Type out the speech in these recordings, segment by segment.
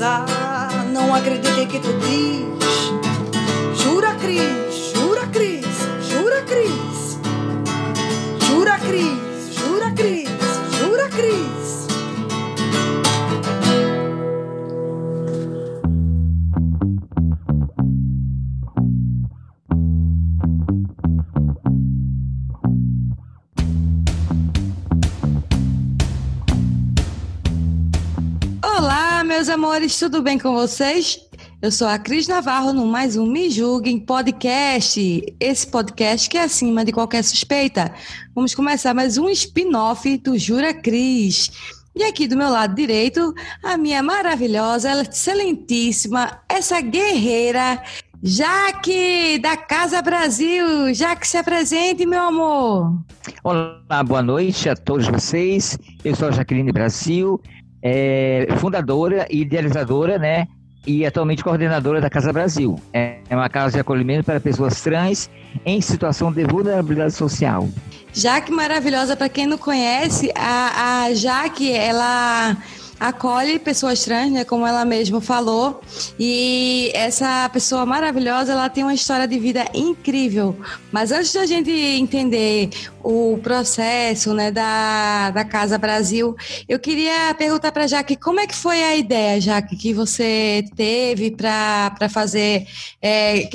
gozar. Não acreditei que tu diz. Tudo bem com vocês? Eu sou a Cris Navarro no mais um Me Julguem podcast. Esse podcast que é acima de qualquer suspeita. Vamos começar mais um spin-off do Jura Cris. E aqui do meu lado direito, a minha maravilhosa, excelentíssima, essa guerreira, Jaque, da Casa Brasil. Jaque, se apresente, meu amor. Olá, boa noite a todos vocês. Eu sou a Jaqueline Brasil, é, fundadora e idealizadora, né? E atualmente coordenadora da Casa Brasil. É uma casa de acolhimento para pessoas trans em situação de vulnerabilidade social. Jaque maravilhosa, para quem não conhece, a, a Jaque, ela acolhe pessoas trans, né, como ela mesma falou, e essa pessoa maravilhosa, ela tem uma história de vida incrível. Mas antes da gente entender o processo, né, da, da Casa Brasil, eu queria perguntar para Jaque, como é que foi a ideia, Jaque, que você teve para fazer, é,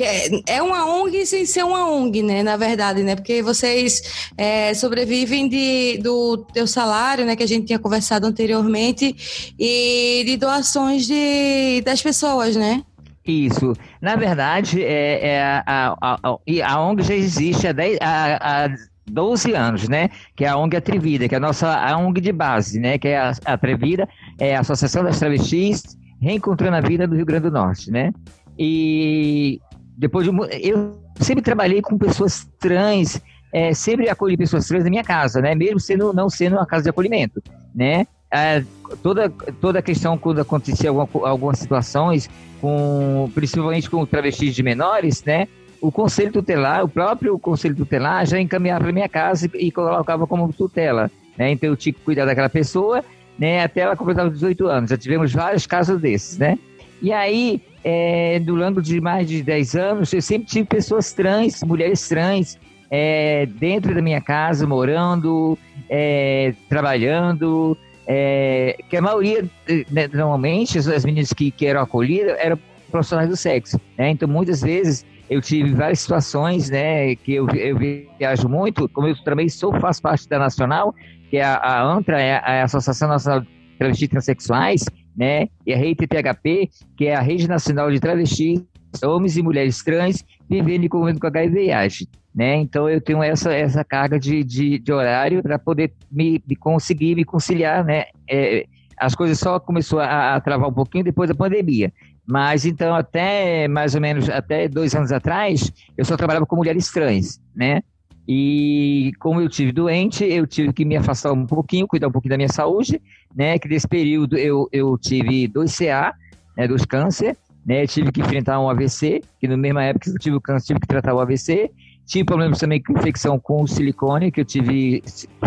é uma ONG sem ser uma ONG, né, na verdade, né, porque vocês é, sobrevivem de, do teu salário, né, que a gente tinha conversado anteriormente, e de doações de, das pessoas, né? Isso. Na verdade, é, é a, a, a, a, ONG já existe há, 10, há, há 12 anos, né? Que é a ONG Atrevida, que é a nossa a ONG de base, né? Que é a, Atrevida, é a Associação das Travestis Reencontrando a Vida do Rio Grande do Norte, né? E depois de, eu sempre trabalhei com pessoas trans, é, sempre acolhi pessoas trans na minha casa, né? Mesmo sendo não sendo uma casa de acolhimento, né? É, toda, toda a questão quando acontecia alguma, algumas situações, com, principalmente com travestis de menores, né? O conselho tutelar, o próprio conselho tutelar já encaminhava para minha casa e, e colocava como tutela, né? Então eu tinha que cuidar daquela pessoa, né? Até ela completar 18 anos. Já tivemos vários casos desses, né? E aí, é, durante de mais de 10 anos, eu sempre tive pessoas trans, mulheres trans, é, dentro da minha casa, morando, é, trabalhando, é, que a maioria, né, normalmente, as meninas que, que eram acolhidas eram profissionais do sexo, né? Então, muitas vezes, eu tive várias situações, né, que eu, eu viajo muito, como eu também sou, faço parte da Nacional, que é a, a ANTRA, é a Associação Nacional de Travestis Transsexuais, né, e a Rede THP, que é a Rede Nacional de Travestis, Homens e Mulheres Trans, vivendo e convivendo com HIV/AIDS né? Então eu tenho essa, essa carga de, de, de horário para poder me, me, conseguir me conciliar, né? É, as coisas só começou a, a, travar um pouquinho depois da pandemia. Mas então até mais ou menos até dois anos atrás eu só trabalhava com mulheres trans, né? E como eu tive doente, eu tive que me afastar um pouquinho, cuidar um pouquinho da minha saúde, né? Que nesse período eu, eu tive dois CA, né, dos câncer, né? Tive que enfrentar um AVC, que na mesma época que eu tive o câncer, tive que tratar o AVC Tive problemas também com infecção com silicone, que eu tive,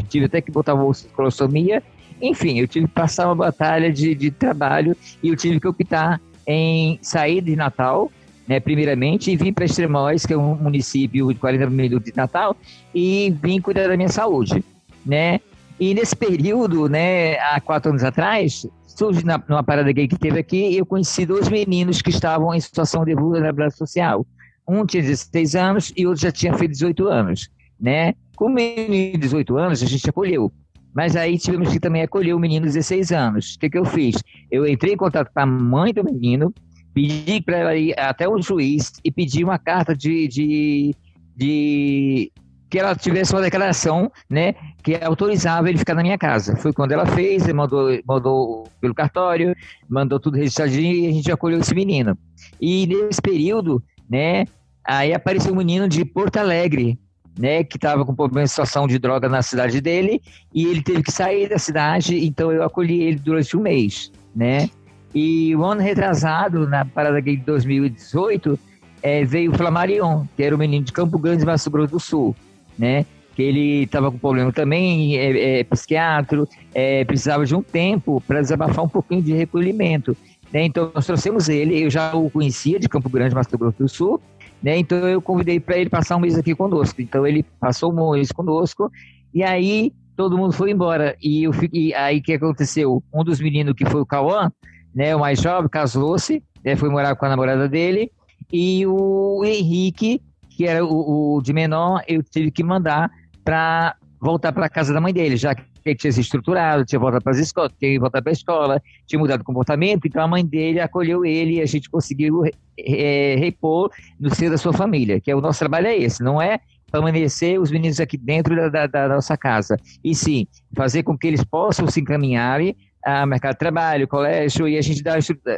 tive até que botar colostomia. Enfim, eu tive que passar uma batalha de, de trabalho e eu tive que optar em sair de Natal, né, primeiramente, e vim para Extremóis, que é um município de 40 minutos de Natal, e vim cuidar da minha saúde, né? E nesse período, né, há quatro anos atrás, surge na, numa parada gay que teve aqui, eu conheci dois meninos que estavam em situação de vulnerabilidade social. Um tinha 16 anos e outro já tinha feito 18 anos, né? Com o menino de 18 anos, a gente acolheu. Mas aí tivemos que também acolher o menino de 16 anos. O que, que eu fiz? Eu entrei em contato com a mãe do menino, pedi para ela ir até o juiz e pedi uma carta de, de, de que ela tivesse uma declaração, né, que autorizava ele ficar na minha casa. Foi quando ela fez, mandou, mandou pelo cartório, mandou tudo registradinho e a gente acolheu esse menino. E nesse período, né, Aí apareceu um menino de Porto Alegre, né, que estava com problema de situação de droga na cidade dele, e ele teve que sair da cidade, então eu acolhi ele durante um mês, né? E o ano retrasado, na Parada Gay de 2018, é, veio o Flamarion, que era um menino de Campo Grande, Mato Grosso do Sul, né? Que ele estava com problema também, é, é psiquiatra, é, precisava de um tempo para desabafar um pouquinho de recolhimento. né? Então nós trouxemos ele, eu já o conhecia de Campo Grande, Mato Grosso do Sul, né? Então eu convidei para ele passar um mês aqui conosco. Então ele passou um mês conosco e aí todo mundo foi embora e eu fiquei, aí que aconteceu? Um dos meninos que foi o Cauã, né, o mais jovem, casou-se, né, foi morar com a namorada dele e o Henrique, que era o, o de menor, eu tive que mandar para voltar para casa da mãe dele, já que ele tinha se estruturado, tinha voltado para as escolas, tinha voltado para a escola, tinha mudado o comportamento, então a mãe dele acolheu ele e a gente conseguiu é, repor no seio da sua família, que é o nosso trabalho é esse, não é permanecer os meninos aqui dentro da, da, da nossa casa, e sim fazer com que eles possam se encaminharem a mercado de trabalho, colégio, e a gente dá,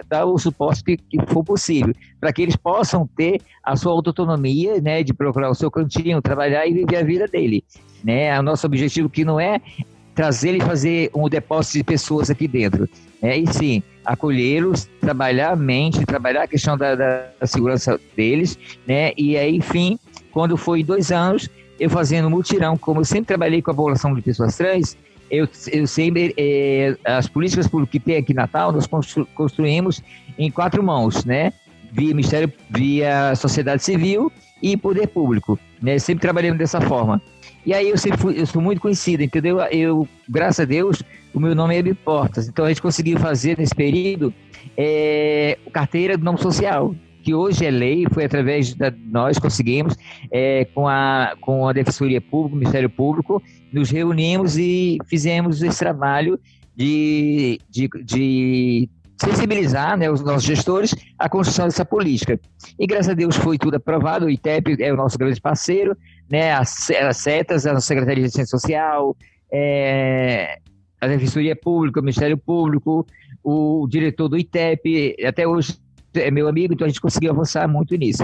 dá o suporte que, que for possível, para que eles possam ter a sua autonomia, né, de procurar o seu cantinho, trabalhar e viver a vida dele. Né? O nosso objetivo que não é trazer e fazer um depósito de pessoas aqui dentro, né? e sim acolhê-los, trabalhar a mente, trabalhar a questão da, da, segurança deles, né? e aí, enfim, quando foi dois anos, eu fazendo mutirão, como eu sempre trabalhei com a população de pessoas trans, eu, eu sempre, é, as políticas que tem aqui em Natal, nós constru, construímos em quatro mãos, né? Via Ministério, via sociedade civil e poder público, né? Sempre trabalhando dessa forma. E aí eu sempre fui, eu sou muito conhecido, entendeu? Eu, graças a Deus, o meu nome é Abrir Portas. Então a gente conseguiu fazer nesse período é, carteira do nome social, que hoje é lei, foi através da nós conseguimos é, com a com a Defensoria Pública, o Ministério Público nos reunimos e fizemos esse trabalho de, de, de sensibilizar né, os nossos gestores à construção dessa política. E graças a Deus foi tudo aprovado, o ITEP é o nosso grande parceiro, né, as, as CETAS, a Secretaria de Assistência Social, é, a Defensoria Pública, o Ministério Público, o diretor do ITEP, até hoje é meu amigo, então a gente conseguiu avançar muito nisso.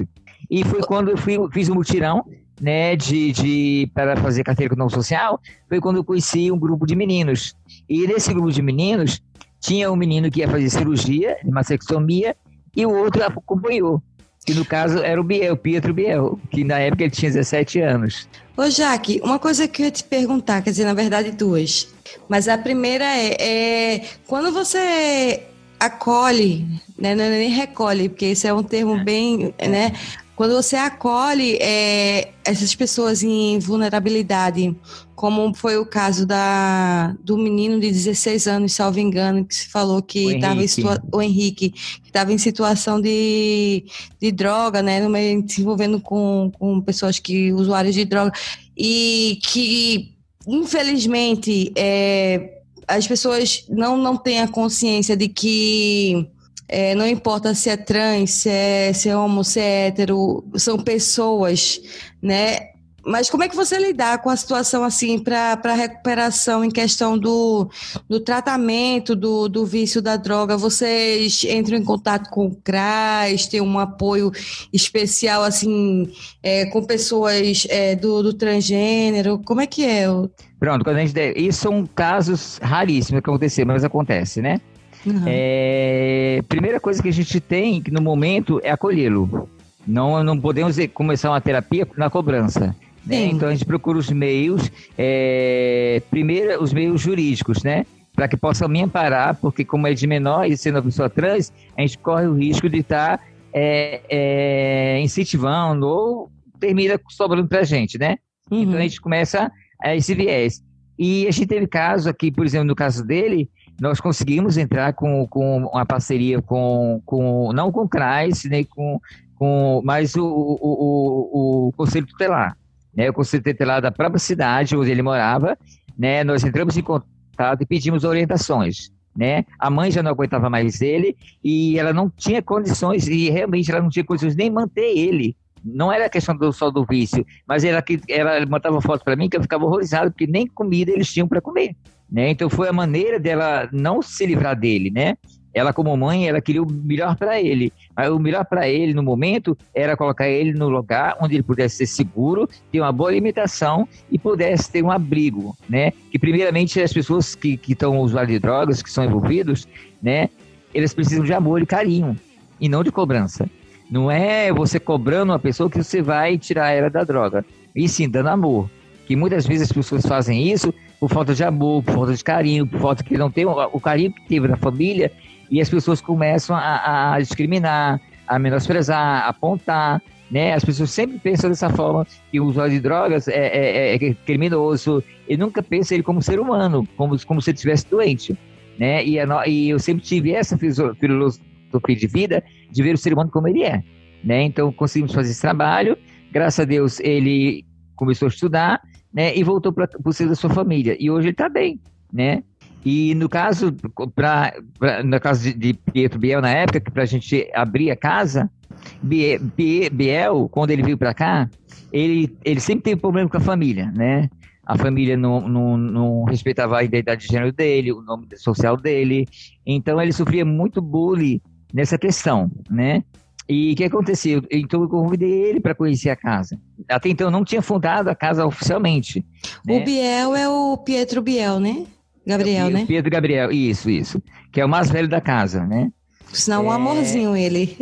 E foi quando eu fui, fiz um mutirão né, de, de, para fazer carteira com social, foi quando eu conheci um grupo de meninos. E nesse grupo de meninos, tinha um menino que ia fazer cirurgia, mastectomia, e o outro acompanhou. Que no caso era o Biel, Pietro Biel, que na época ele tinha 17 anos. Ô, Jaque, uma coisa que eu ia te perguntar, quer dizer, na verdade, duas. Mas a primeira é, é quando você acolhe, né, não é nem recolhe, porque esse é um termo bem, né, quando você acolhe é, essas pessoas em vulnerabilidade, como foi o caso da, do menino de 16 anos, salvo engano, que se falou que estava em o Henrique, que estava em situação de, de droga, né, se envolvendo com, com pessoas que usuários de droga, e que infelizmente é, as pessoas não, não têm a consciência de que é, não importa se é trans, se é, se é homo, se é hétero, são pessoas, né? Mas como é que você lidar com a situação assim para a recuperação em questão do, do tratamento do, do vício da droga? Vocês entram em contato com o CRAS, tem um apoio especial assim é, com pessoas é, do, do transgênero? Como é que é? Pronto, quando a gente. Isso são casos raríssimos que acontecer, mas acontece, né? Uhum. É, primeira coisa que a gente tem no momento é acolhê-lo. Não, não podemos começar uma terapia na cobrança. Né? Então a gente procura os meios, é, primeiro os meios jurídicos, né? Para que possam me amparar, porque como é de menor e sendo uma pessoa trans, a gente corre o risco de estar tá, é, é, incentivando ou termina sobrando para a gente, né? Uhum. Então a gente começa a esse viés. E a gente teve caso aqui, por exemplo, no caso dele, nós conseguimos entrar com, com uma parceria com, com não com o CRAS, nem com, com mas o, o, o, o Conselho Tutelar, né? o Conselho Tutelar da própria cidade onde ele morava, né? nós entramos em contato e pedimos orientações. Né? A mãe já não aguentava mais ele e ela não tinha condições, e realmente ela não tinha condições nem manter ele. Não era questão do, só do vício, mas ela, ela mandava foto para mim que eu ficava horrorizado, porque nem comida eles tinham para comer. Né? Então foi a maneira dela não se livrar dele, né? Ela como mãe, ela queria o melhor para ele. O melhor para ele no momento era colocar ele no lugar onde ele pudesse ser seguro, ter uma boa alimentação e pudesse ter um abrigo, né? Que primeiramente as pessoas que estão usuários de drogas, que são envolvidos, né? Eles precisam de amor e carinho e não de cobrança. Não é você cobrando uma pessoa que você vai tirar ela da droga. E sim, dando amor. Que muitas vezes as pessoas fazem isso por falta de amor, por falta de carinho, por falta que não tem o carinho que teve na família, e as pessoas começam a, a discriminar, a menosprezar, a apontar, né? As pessoas sempre pensam dessa forma que o usuário de drogas é, é, é criminoso e nunca pensa ele como ser humano, como, como se ele estivesse doente, né? E, a, e eu sempre tive essa filosofia de vida de ver o ser humano como ele é, né? Então conseguimos fazer esse trabalho. Graças a Deus ele começou a estudar, né? E voltou para o seio da sua família e hoje ele está bem, né? E no caso, pra, pra no caso de, de Pietro Biel, na época, que para a gente abrir a casa, Biel, quando ele veio para cá, ele, ele sempre teve problema com a família, né? A família não, não, não, respeitava a identidade de gênero dele, o nome social dele. Então ele sofria muito bullying nessa questão, né? E o que aconteceu? Então eu convidei ele para conhecer a casa. Até então eu não tinha fundado a casa oficialmente. Né? O Biel é o Pietro Biel, né? Gabriel, é né? Pietro Gabriel, isso, isso. Que é o mais velho da casa, né? Um é... amorzinho ele.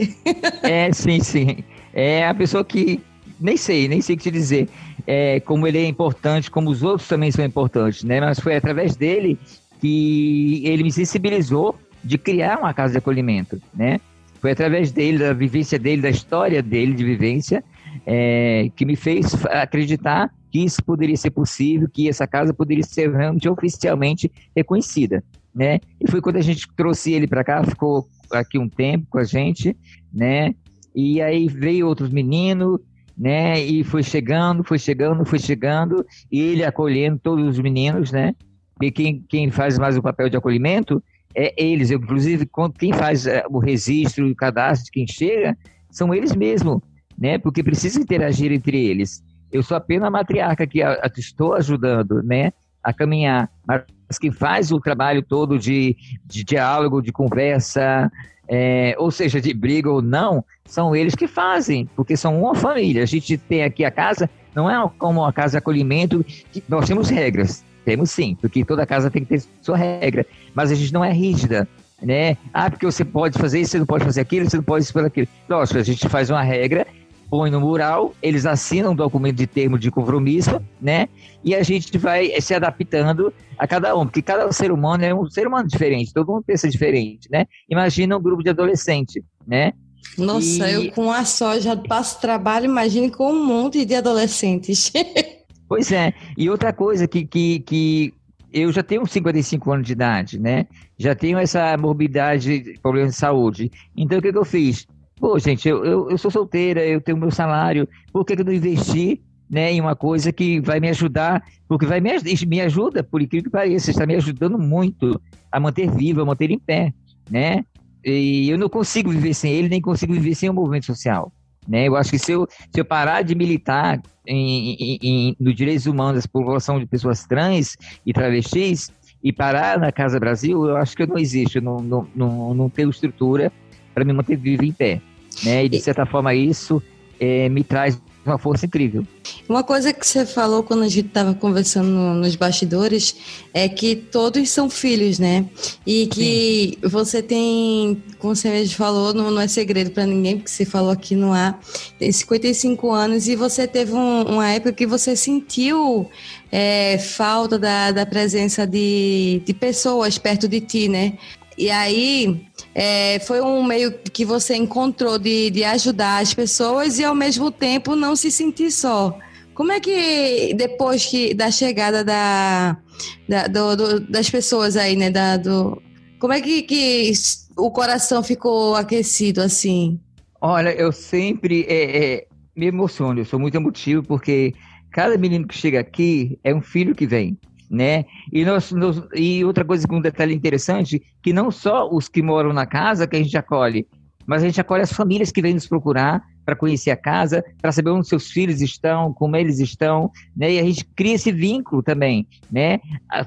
É, sim, sim. É a pessoa que nem sei, nem sei o que te dizer. É, como ele é importante, como os outros também são importantes, né? Mas foi através dele que ele me sensibilizou de criar uma casa de acolhimento, né? Foi através dele, da vivência dele, da história dele de vivência, é, que me fez acreditar que isso poderia ser possível, que essa casa poderia ser realmente oficialmente reconhecida, né? E foi quando a gente trouxe ele para cá, ficou aqui um tempo com a gente, né? E aí veio outros meninos, né? E foi chegando, foi chegando, foi chegando, e ele acolhendo todos os meninos, né? E quem, quem faz mais o papel de acolhimento é eles. Eu, inclusive, quem faz é, o registro o cadastro de quem chega são eles mesmos, né? Porque precisa interagir entre eles. Eu sou apenas a matriarca que a, a, estou ajudando, né? A caminhar, mas que faz o trabalho todo de, de diálogo, de conversa, é, ou seja, de briga ou não, são eles que fazem, porque são uma família. A gente tem aqui a casa, não é como uma casa de acolhimento, nós temos regras, temos sim, porque toda casa tem que ter sua regra, mas a gente não é rígida, né? Ah, porque você pode fazer isso, você não pode fazer aquilo, você não pode por aquilo. Lógico, a gente faz uma regra põe no mural, eles assinam um documento de termo de compromisso, né? E a gente vai se adaptando a cada um, porque cada ser humano é um ser humano diferente, todo mundo pensa diferente, né? Imagina um grupo de adolescente, né? Nossa, e... eu com a só já passo trabalho, imagine com um monte de adolescentes. pois é, e outra coisa que, que, que eu já tenho 55 anos de idade, né? Já tenho essa morbidade, problema de saúde. Então, o que, que eu fiz? Pô, gente, eu, eu, eu sou solteira, eu tenho meu salário, por que, eu não investi né, em uma coisa que vai me ajudar? Porque vai me, me ajuda, por incrível que pareça, está me ajudando muito a manter vivo, a manter em pé, né? E eu não consigo viver sem ele, nem consigo viver sem o movimento social. Né? Eu acho que se eu, se eu parar de militar em, em, em, no direitos humanos da população de pessoas trans e travestis e parar na Casa Brasil, eu acho que eu não existo, não, não, não, não tenho estrutura para me manter vivo em pé. Né? E de certa forma isso é, me traz uma força incrível. Uma coisa que você falou quando a gente estava conversando nos bastidores é que todos são filhos, né? E que Sim. você tem, como você mesmo falou, não, não é segredo para ninguém, porque você falou aqui no ar, tem 55 anos e você teve um, uma época que você sentiu é, falta da, da presença de, de pessoas perto de ti, né? E aí é, foi um meio que você encontrou de, de ajudar as pessoas e ao mesmo tempo não se sentir só. Como é que depois que da chegada da, da do, do, das pessoas aí, né, da, do, como é que, que o coração ficou aquecido assim? Olha, eu sempre é, é, me emociono, eu sou muito emotivo porque cada menino que chega aqui é um filho que vem né? E, nós, nós, e outra coisa um detalhe interessante, que não só os que moram na casa que a gente acolhe, mas a gente acolhe as famílias que vêm nos procurar para conhecer a casa, para saber onde seus filhos estão, como eles estão, né? E a gente cria esse vínculo também, né?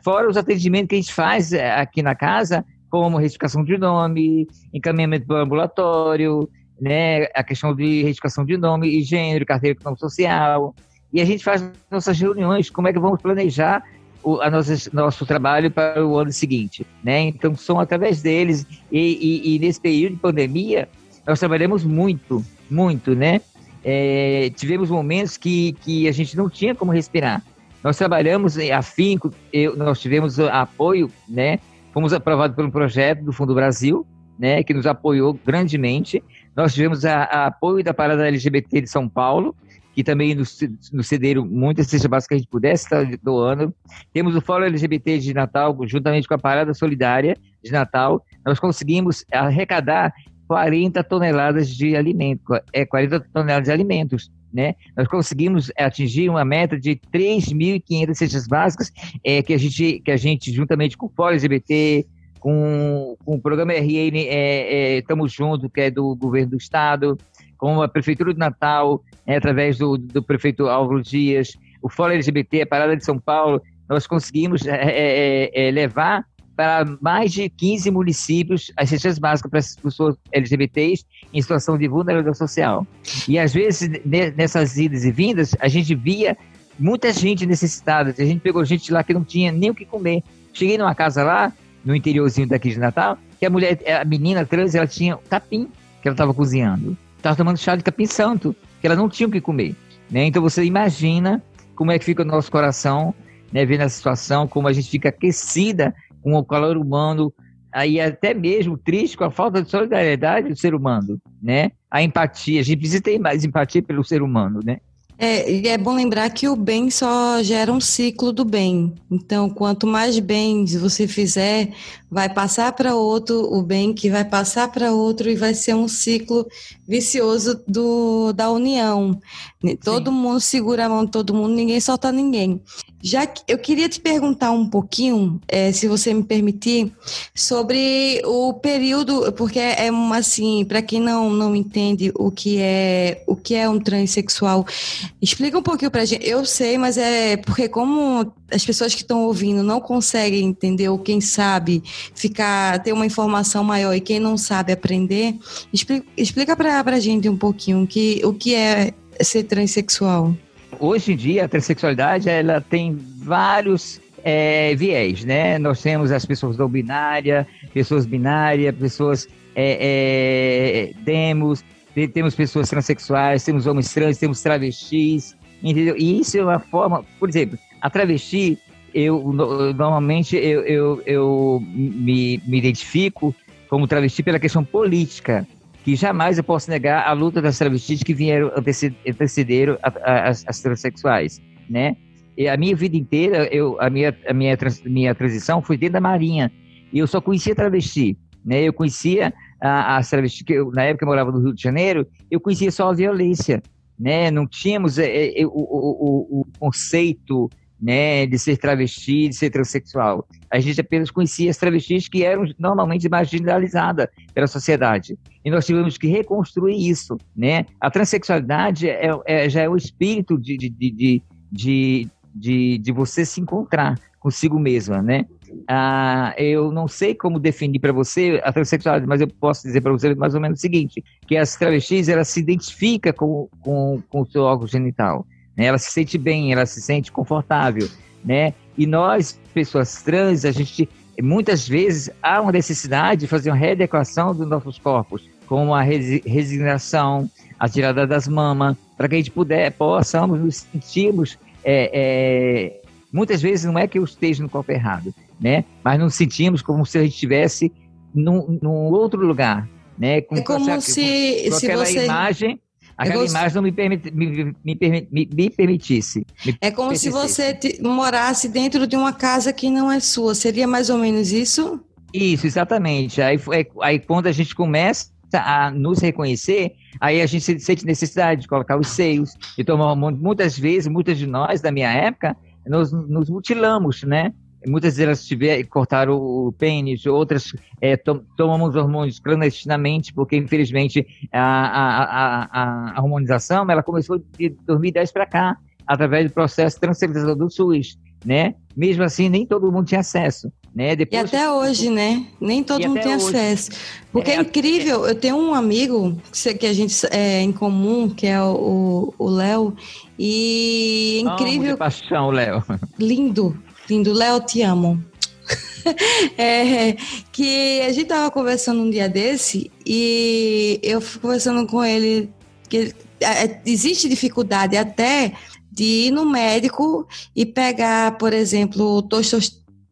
Fora os atendimentos que a gente faz eh, aqui na casa, como retificação de nome, encaminhamento para o ambulatório, né? A questão de retificação de nome e gênero, carteira de social. E a gente faz nossas reuniões, como é que vamos planejar o a nosso trabalho para o ano seguinte, né? Então são através deles e, e, e nesse período de pandemia nós trabalhamos muito, muito, né? É, tivemos momentos que, que a gente não tinha como respirar. Nós trabalhamos afinco, eu, nós tivemos apoio, né? Fomos aprovados por um projeto do Fundo Brasil, né? Que nos apoiou grandemente. Nós tivemos a, a apoio da Parada LGBT de São Paulo, que também nos cederam muitas cestas básicas que a gente pudesse estar doando. Temos o Fórum LGBT de Natal, juntamente com a Parada Solidária de Natal. Nós conseguimos arrecadar 40 toneladas de alimento, é 40 toneladas de alimentos né? Nós conseguimos atingir uma meta de 3.500 cestas básicas, é, que, a gente, que a gente, juntamente com o Fórum LGBT, com, com o programa RN é, é, Juntos, que é do governo do estado, com a Prefeitura de Natal, é, através do, do prefeito Álvaro Dias, o Fórum LGBT, a Parada de São Paulo, nós conseguimos é, é, é, levar para mais de 15 municípios as cestas básicas para as pessoas LGBTs em situação de vulnerabilidade social. E às vezes, nessas idas e vindas, a gente via muita gente necessitada. A gente pegou gente lá que não tinha nem o que comer. Cheguei numa casa lá, no interiorzinho daqui de Natal, que a mulher, a menina trans, ela tinha capim que ela estava cozinhando. Estava tomando chá de capim santo, que ela não tinha o que comer. Né? Então você imagina como é que fica o nosso coração, né, vendo a situação, como a gente fica aquecida com o calor humano, aí até mesmo triste com a falta de solidariedade do ser humano, né? A empatia, a gente precisa ter mais empatia pelo ser humano, né? É, e é bom lembrar que o bem só gera um ciclo do bem. Então, quanto mais bens você fizer, vai passar para outro o bem que vai passar para outro e vai ser um ciclo vicioso do, da união. Todo Sim. mundo segura a mão de todo mundo, ninguém solta ninguém. Já que eu queria te perguntar um pouquinho, é, se você me permitir, sobre o período, porque é assim, para quem não, não entende o que é o que é um transexual, explica um pouquinho para gente. Eu sei, mas é porque como as pessoas que estão ouvindo não conseguem entender, ou quem sabe ficar ter uma informação maior e quem não sabe aprender, explica, para a gente um pouquinho que, o que é ser transexual hoje em dia a transexualidade ela tem vários é, viés, né? Nós temos as pessoas não binárias, pessoas binárias, pessoas é, é, demos, temos pessoas transexuais, temos homens trans, temos travestis, entendeu? E isso é uma forma, por exemplo, a travesti, eu normalmente eu, eu, eu me, me identifico como travesti pela questão política, que jamais eu posso negar a luta das travestis que vieram antecederam as, transexuais, né? E a minha vida inteira, eu, a minha, a minha, trans, minha transição foi dentro da Marinha. E eu só conhecia travesti, né? Eu conhecia as travestis, que eu, na época eu morava no Rio de Janeiro, eu conhecia só a violência, né? Não tínhamos é, é, o, o, o, conceito né, de ser travesti, de ser transexual. A gente apenas conhecia as travestis que eram normalmente marginalizadas pela sociedade. E nós tivemos que reconstruir isso, né? A transexualidade é, é já é o espírito de, de, de, de, de, de você se encontrar consigo mesma, né? Ah, eu não sei como definir para você a transexualidade, mas eu posso dizer para você mais ou menos o seguinte, que as travestis, elas se identificam com, com, com o seu órgão genital né? Ela se sente bem, ela se sente confortável, né? E nós, pessoas trans, a gente muitas vezes há uma necessidade de fazer uma readequação dos nossos corpos, como a resignação, a tirada das mamas, para que a gente puder, possamos nos sentirmos é, é, muitas vezes não é que eu esteja no corpo errado, né? Mas nos sentimos como se a gente estivesse num, num outro lugar, né? Com, é como se, com, com se você... imagem Aquela gost... imagem não me, permit, me, me, me, permitisse. é como se você te, morasse dentro de uma casa que não é sua. Seria mais ou menos isso? Isso, exatamente. Aí, é, aí quando a gente começa a nos reconhecer, aí a gente sente necessidade de colocar os seios, tomar muitas vezes, muitas de nós da minha época, nos, nos mutilamos, né? Muitas delas tiver, cortaram o pênis, outras é, to, tomamos hormônios clandestinamente, porque infelizmente a, a, a, a hormonização ela começou de 2010 para cá, através do processo transferencial do SUS, né? Mesmo assim, nem todo mundo tinha acesso. Né? Depois, e até hoje, né? Nem todo mundo tem hoje. acesso. Porque é, é incrível, eu tenho um amigo que a gente é em comum, que é o Léo, e é incrível. de paixão, Léo. Lindo, lindo. Léo, te amo. é, que a gente tava conversando um dia desse e eu fui conversando com ele que é, existe dificuldade até de ir no médico e pegar, por exemplo,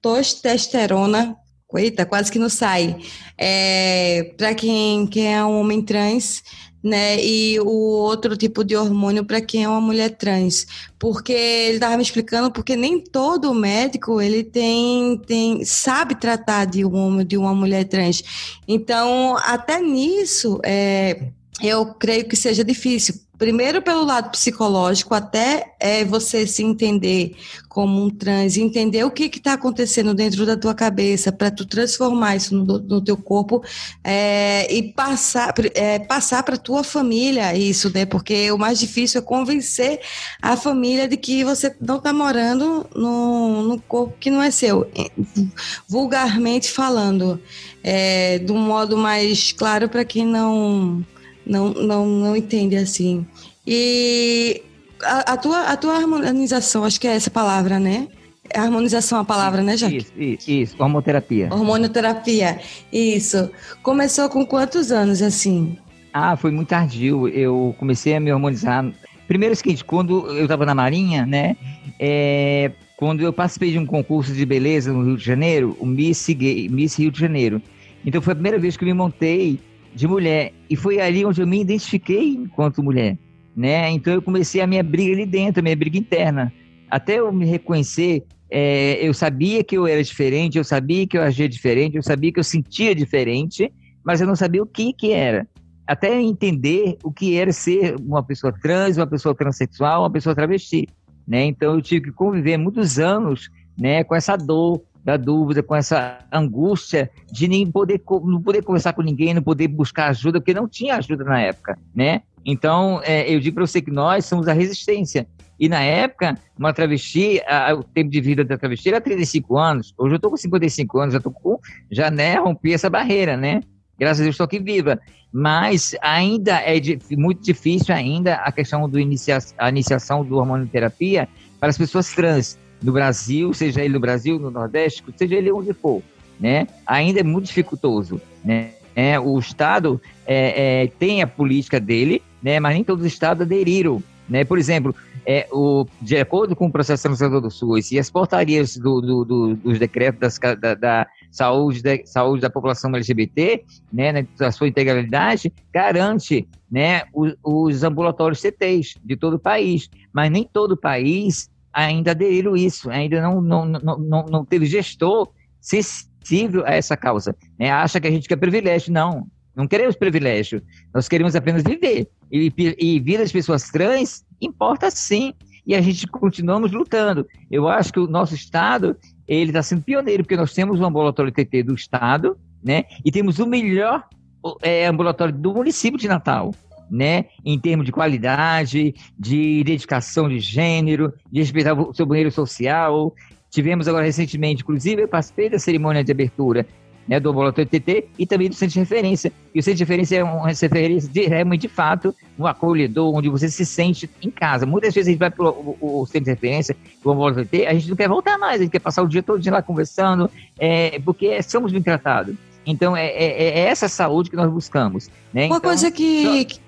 testosterona, eita, quase que não sai, é, para quem, quem é um homem trans, né? E o outro tipo de hormônio para quem é uma mulher trans, porque ele estava me explicando porque nem todo médico ele tem, tem sabe tratar de um homem de uma mulher trans. Então até nisso é, eu creio que seja difícil primeiro pelo lado psicológico, até é, você se entender como um trans, entender o que está acontecendo dentro da tua cabeça, para tu transformar isso no, no teu corpo é, e passar é, passar para tua família isso, né? Porque o mais difícil é convencer a família de que você não está morando no, no corpo que não é seu, vulgarmente falando, é, de um modo mais claro para quem não não, não, não entende assim. E a, a, tua, a tua harmonização, acho que é essa palavra, né? Harmonização é a palavra, né, Jaque? Isso, isso, isso, hormoterapia. Hormonioterapia, isso. Começou com quantos anos, assim? Ah, foi muito tardio. Eu comecei a me harmonizar. Primeiro é o seguinte, quando eu estava na Marinha, né? É, quando eu participei de um concurso de beleza no Rio de Janeiro, o Miss, Miss Rio de Janeiro. Então foi a primeira vez que eu me montei de mulher. E foi ali onde eu me identifiquei enquanto mulher, né? Então eu comecei a minha briga ali dentro, a minha briga interna. Até eu me reconhecer, é, eu sabia que eu era diferente, eu sabia que eu agia diferente, eu sabia que eu sentia diferente, mas eu não sabia o que que era. Até entender o que era ser uma pessoa trans, uma pessoa transexual, uma pessoa travesti, né? Então eu tive que conviver muitos anos, né, com essa dor, da dúvida, com essa angústia de nem poder, não poder conversar com ninguém, não poder buscar ajuda, porque não tinha ajuda na época, né? Então, é, eu digo para você que nós somos a resistência. E na época, uma travesti, a, o tempo de vida da travesti era 35 anos. Hoje eu estou com 55 anos, já tô com, já né, rompi essa barreira, né? Graças a Deus estou aqui viva. Mas ainda é de, muito difícil ainda a questão do inicia, a iniciação do hormonioterapia para as pessoas trans no Brasil, seja ele no Brasil, no Nordeste, seja ele onde for, né? Ainda é muito dificultoso, né? É, o Estado é, é, tem a política dele, né? Mas nem todos os estados aderiram, né? Por exemplo, é, o, de acordo com o processo sancionador do SUS e as portarias do, do, do, dos decretos das, da, da saúde, da saúde da população LGBT, né, na sua integralidade, garante né, os, os ambulatórios CTs de todo o país. Mas nem todo o país ainda aderiram isso, ainda não, não, não, não, não teve gestor sensível a essa causa. Né? Acha que a gente quer privilégio. Não, não queremos privilégio. Nós queremos apenas viver. E, e vida pessoas trans importa sim. E a gente continuamos lutando. Eu acho que o nosso Estado ele está sendo pioneiro, porque nós temos o ambulatório TT do Estado, né? E temos o melhor é, ambulatório do município de Natal né, em termos de qualidade, de dedicação de gênero, de respeitar o seu banheiro social. Tivemos agora recentemente, inclusive, eu participei da cerimônia de abertura né, do ambulatório TT e também do centro de referência. E o centro de referência é uma referência de, realmente, de fato, um acolhedor, onde você se sente em casa. Muitas vezes a gente vai para o, centro de referência, o ambulatório TT, a gente não quer voltar mais, a gente quer passar o dia todo dia lá conversando, é, porque somos bem tratados. Então, é, é, é, essa saúde que nós buscamos. Né? Uma então, coisa que, só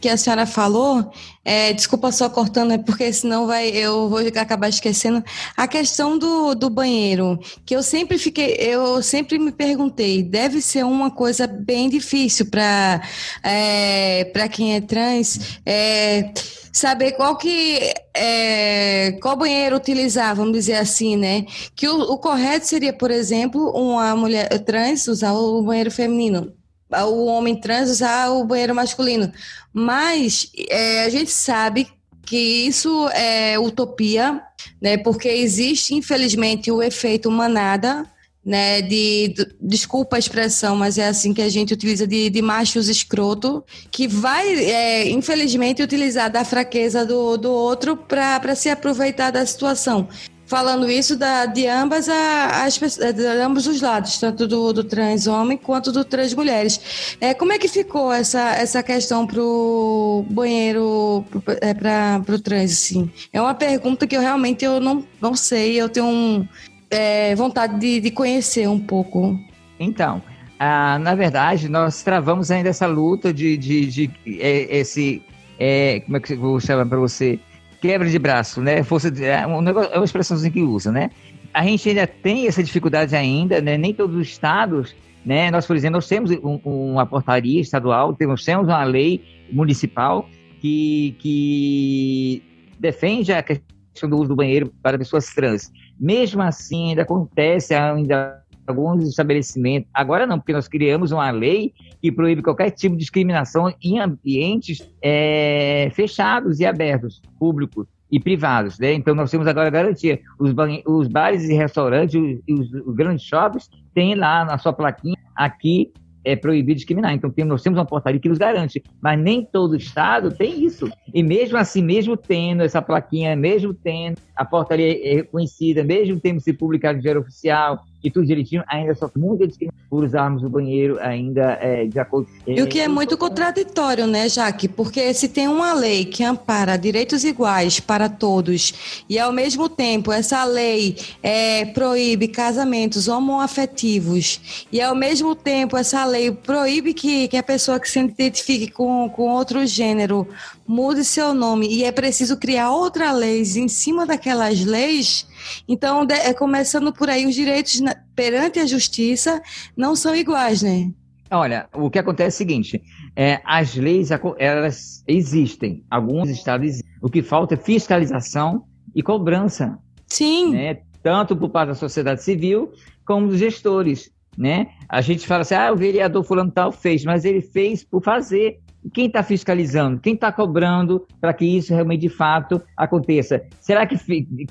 que a senhora falou, é, desculpa só cortando, é porque senão vai, eu vou acabar esquecendo a questão do, do banheiro, que eu sempre fiquei, eu sempre me perguntei, deve ser uma coisa bem difícil para é, para quem é trans, é, saber qual que é, qual banheiro utilizar, vamos dizer assim, né? Que o, o correto seria, por exemplo, uma mulher trans usar o banheiro feminino o homem trans usar o banheiro masculino. Mas é, a gente sabe que isso é utopia, né? Porque existe, infelizmente, o efeito manada, né? De, de desculpa a expressão, mas é assim que a gente utiliza de, de machos escroto, que vai, é, infelizmente, utilizar da fraqueza do, do outro para se aproveitar da situação falando isso da, de ambas a, as, de ambos os lados, tanto do, do trans homem quanto do trans mulheres. É, como é que ficou essa, essa questão para o banheiro é, para o trans? Assim? É uma pergunta que eu realmente eu não, não sei, eu tenho um, é, vontade de, de conhecer um pouco. Então, ah, na verdade, nós travamos ainda essa luta de, de, de, de é, esse. É, como é que eu vou chamar para você? Quebra de braço, né? Força de, é, um negócio, é uma expressãozinha que usa, né? A gente ainda tem essa dificuldade ainda, né? Nem todos os estados, né? Nós, por exemplo, nós temos um, uma portaria estadual, temos, temos uma lei municipal que, que defende a questão do uso do banheiro para pessoas trans. Mesmo assim, ainda acontece ainda alguns estabelecimentos. Agora não, porque nós criamos uma lei que proíbe qualquer tipo de discriminação em ambientes é, fechados e abertos, públicos e privados. Né? Então nós temos agora a garantia. Os, os bares e restaurantes, os, os, grandes shoppings, têm lá na sua plaquinha aqui é proibido discriminar. Então temos, nós temos uma portaria que nos garante, mas nem todo estado tem isso. E mesmo assim, mesmo tendo essa plaquinha, mesmo tendo a portaria reconhecida, mesmo tendo se publicado no Diário Oficial, e tudo direitinho, ainda sofre muita discriminação por usarmos o banheiro ainda é, de acordo E o que é muito contraditório, né, Jaque? Porque se tem uma lei que ampara direitos iguais para todos e ao mesmo tempo essa lei é, proíbe casamentos homoafetivos e ao mesmo tempo essa lei proíbe que, que a pessoa que se identifique com, com outro gênero mude seu nome e é preciso criar outras leis em cima daquelas leis então, de, é, começando por aí, os direitos na, perante a justiça não são iguais, né? Olha, o que acontece é o seguinte: é, as leis elas existem, alguns estados existem. O que falta é fiscalização e cobrança. Sim. Né? Tanto por parte da sociedade civil como dos gestores. Né? A gente fala assim, ah, o vereador fulano tal fez, mas ele fez por fazer quem está fiscalizando? Quem está cobrando para que isso realmente de fato aconteça? Será que,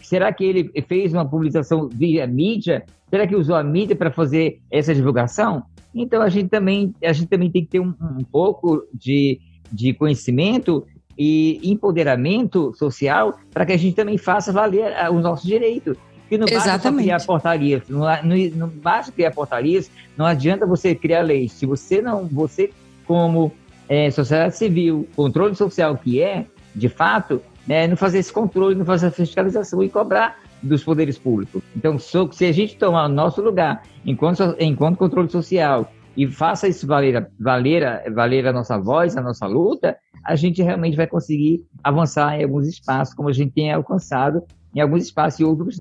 será que ele fez uma publicação via mídia? Será que usou a mídia para fazer essa divulgação? Então a gente também, a gente também tem que ter um, um pouco de, de conhecimento e empoderamento social para que a gente também faça valer ah, os nossos direitos. Porque não basta Exatamente. criar portarias, não, não, não basta criar portarias, não adianta você criar leis. Se você não, você como é, sociedade civil, controle social que é, de fato, né, não fazer esse controle, não fazer essa fiscalização e cobrar dos poderes públicos. Então, se a gente tomar o nosso lugar enquanto, enquanto controle social e faça isso valer, valer, valer a nossa voz, a nossa luta, a gente realmente vai conseguir avançar em alguns espaços, como a gente tem alcançado em alguns espaços e outros.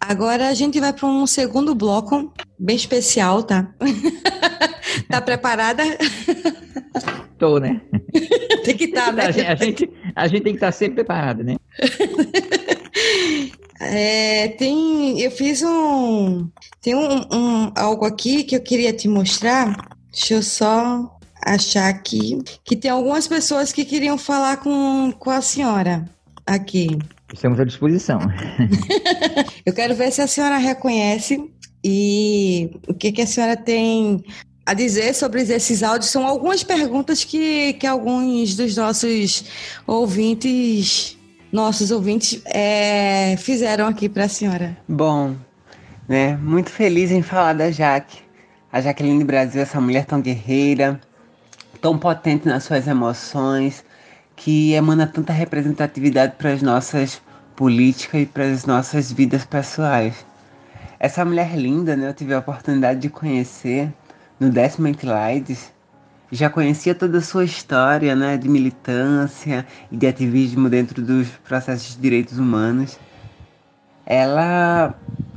Agora a gente vai para um segundo bloco bem especial, tá? tá preparada? Tô, né? tem que estar, tá, né? A gente, a gente, tem que estar tá sempre preparado, né? É, tem, eu fiz um, tem um, um, algo aqui que eu queria te mostrar. Deixa eu só achar aqui que tem algumas pessoas que queriam falar com, com a senhora aqui. Estamos à disposição. eu quero ver se a senhora reconhece e o que, que a senhora tem a dizer sobre esses áudios são algumas perguntas que, que alguns dos nossos ouvintes, nossos ouvintes, é, fizeram aqui para a senhora. Bom, né? Muito feliz em falar da Jaque. A Jaqueline Brasil, essa mulher tão guerreira, tão potente nas suas emoções, que emana tanta representatividade para as nossas políticas e para as nossas vidas pessoais. Essa mulher linda, né? Eu tive a oportunidade de conhecer no décimo Enclides, já conhecia toda a sua história né, de militância e de ativismo dentro dos processos de direitos humanos. Ela,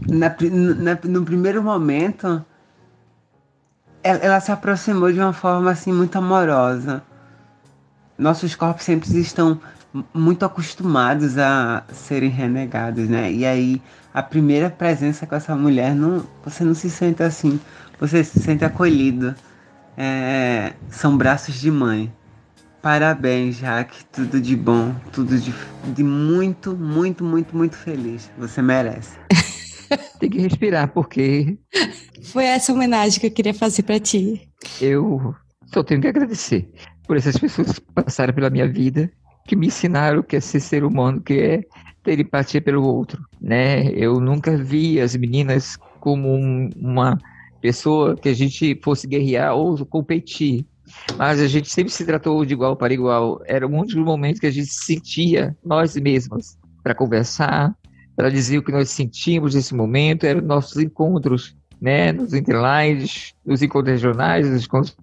na, na, no primeiro momento, ela, ela, se aproximou de uma forma assim muito amorosa. Nossos corpos sempre estão muito acostumados a serem renegados, né? E aí a primeira presença com essa mulher, não, você não se sente assim você se sente acolhido. É, são braços de mãe. Parabéns, Jaque. Tudo de bom. Tudo de, de muito, muito, muito, muito feliz. Você merece. Tem que respirar, porque. Foi essa homenagem que eu queria fazer para ti. Eu só tenho que agradecer por essas pessoas que passaram pela minha vida, que me ensinaram o que é ser ser humano, que é ter empatia pelo outro, né? Eu nunca vi as meninas como um, uma pessoa que a gente fosse guerrear ou competir. Mas a gente sempre se tratou de igual para igual. Era um dos momentos que a gente sentia nós mesmos para conversar, para dizer o que nós sentimos nesse momento. Eram nossos encontros, né? Nos interlines, nos encontros regionais, nos encontros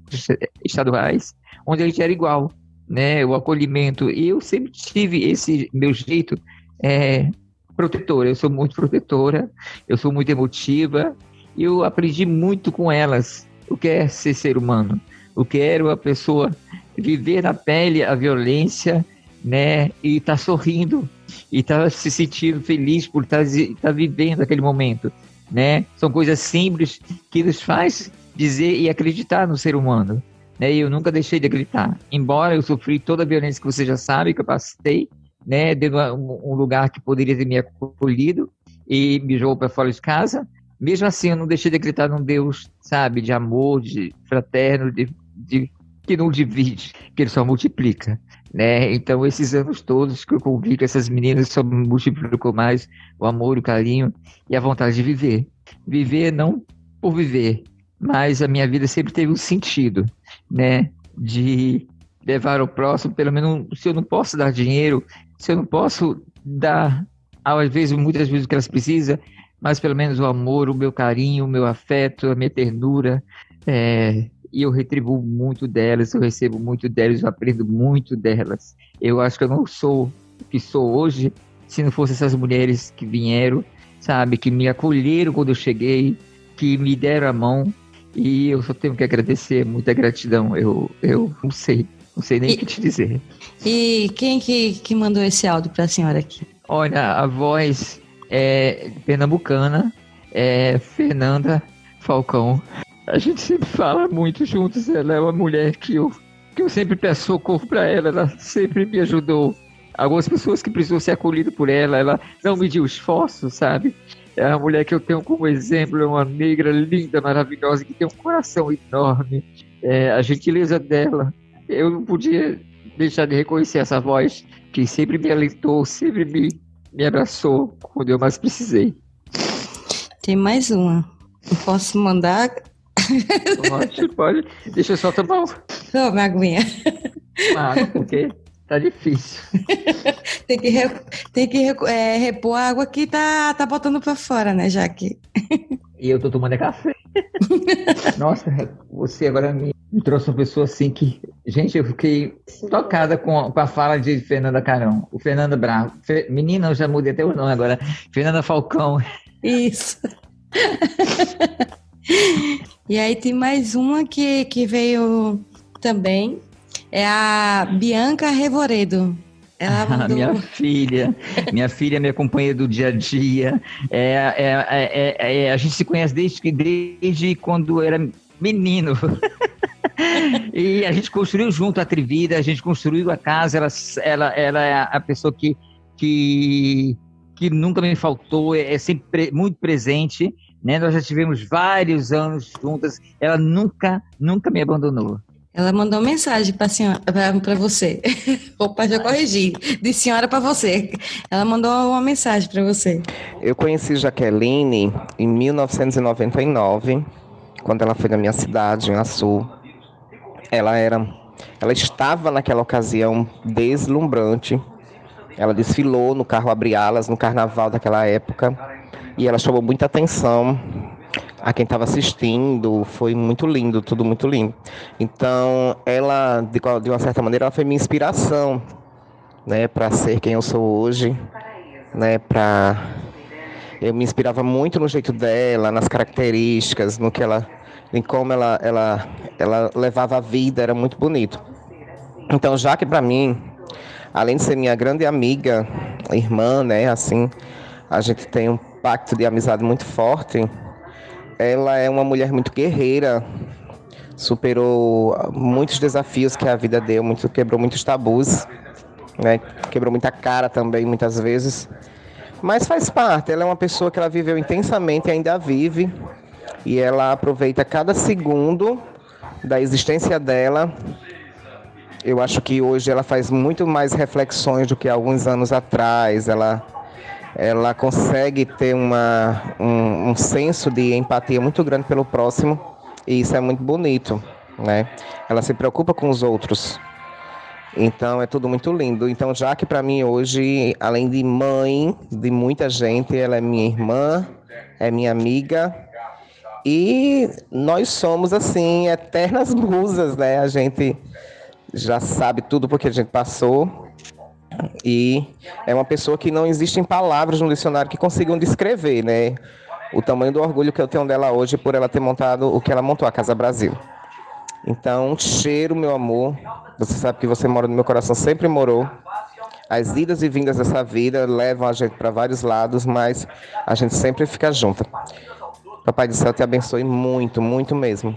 estaduais, onde a gente era igual. né, o acolhimento. E eu sempre tive esse meu jeito é, protetora. Eu sou muito protetora, eu sou muito emotiva e eu aprendi muito com elas o que é ser ser humano, o que era uma pessoa viver na pele a violência, né, e estar tá sorrindo e estar tá se sentindo feliz por estar tá, tá vivendo aquele momento, né? São coisas simples que nos faz dizer e acreditar no ser humano. Né? E eu nunca deixei de acreditar. Embora eu sofri toda a violência que você já sabe, que eu passei, né, de um lugar que poderia ter me acolhido e me jogou para fora de casa. Mesmo assim, eu não deixei de acreditar num Deus, sabe, de amor, de fraterno, de, de que não divide, que ele só multiplica. Né? Então, esses anos todos que eu convivi com essas meninas, só multiplicou mais o amor, o carinho e a vontade de viver. Viver não por viver, mas a minha vida sempre teve um sentido, né? De levar ao próximo, pelo menos se eu não posso dar dinheiro, se eu não posso dar, às vezes, muitas vezes o que elas precisam, mas pelo menos o amor, o meu carinho, o meu afeto, a minha ternura, é, e eu retribuo muito delas, eu recebo muito delas, eu aprendo muito delas. Eu acho que eu não sou o que sou hoje se não fossem essas mulheres que vieram, sabe, que me acolheram quando eu cheguei, que me deram a mão, e eu só tenho que agradecer, muita gratidão. Eu, eu não sei, não sei nem o que te dizer. E quem que, que mandou esse áudio para a senhora aqui? Olha, a voz é pernambucana, é Fernanda Falcão. A gente sempre fala muito juntos. Ela é uma mulher que eu, que eu sempre peço socorro para ela. Ela sempre me ajudou. Algumas pessoas que precisam ser acolhidas por ela, ela não mediu esforço, sabe? É a mulher que eu tenho como exemplo, é uma negra linda, maravilhosa, que tem um coração enorme. É, a gentileza dela, eu não podia deixar de reconhecer essa voz que sempre me alentou, sempre me, me abraçou quando eu mais precisei. Tem mais uma. Eu posso mandar? Pode, pode. Deixa eu só tomar um. Toma, aguinha. Ah, porque Tá difícil. tem que, re, tem que é, repor a água que tá, tá botando pra fora, né, Jaque? e eu tô tomando café. Nossa, você agora me, me, trouxe uma pessoa assim que. Gente, eu fiquei tocada com, com a fala de Fernanda Carão. O Fernanda Bravo. Fe, menina, eu já mudei até o nome agora. Fernanda Falcão. Isso. e aí tem mais uma que, que veio também é a Bianca Revoredo. Ela mandou... minha filha, minha filha, minha companheira do dia a dia. É, é, é, é, a gente se conhece desde, desde quando era menino. e a gente construiu junto a Trivida, a gente construiu a casa. Ela, ela, ela é a pessoa que, que, que nunca me faltou, é sempre muito presente. Né? Nós já tivemos vários anos juntas. Ela nunca, nunca me abandonou. Ela mandou mensagem para você. Opa, já corrigi. De senhora para você. Ela mandou uma mensagem para você. Eu conheci Jaqueline em 1999, quando ela foi na minha cidade, em Açu. Ela era, ela estava naquela ocasião deslumbrante. Ela desfilou no carro Abre Alas no carnaval daquela época e ela chamou muita atenção a quem estava assistindo, foi muito lindo, tudo muito lindo. Então, ela, de, de uma certa maneira, ela foi minha inspiração, né, para ser quem eu sou hoje, né, para eu me inspirava muito no jeito dela, nas características, no que ela, em como ela, ela, ela levava a vida, era muito bonito. Então, já que para mim, além de ser minha grande amiga, irmã, né, assim, a gente tem um pacto de amizade muito forte ela é uma mulher muito guerreira, superou muitos desafios que a vida deu, muito, quebrou muitos tabus, né? quebrou muita cara também, muitas vezes. Mas faz parte, ela é uma pessoa que ela viveu intensamente e ainda vive, e ela aproveita cada segundo da existência dela. Eu acho que hoje ela faz muito mais reflexões do que alguns anos atrás. Ela ela consegue ter uma, um, um senso de empatia muito grande pelo próximo e isso é muito bonito, né? Ela se preocupa com os outros. Então é tudo muito lindo. Então, já que para mim hoje, além de mãe de muita gente, ela é minha irmã, é minha amiga e nós somos assim eternas musas, né? A gente já sabe tudo porque a gente passou. E é uma pessoa que não existem palavras no dicionário que consigam descrever, né? O tamanho do orgulho que eu tenho dela hoje por ela ter montado o que ela montou, a Casa Brasil. Então, cheiro, meu amor. Você sabe que você mora no meu coração, sempre morou. As idas e vindas dessa vida levam a gente para vários lados, mas a gente sempre fica junto. Papai do céu te abençoe muito, muito mesmo.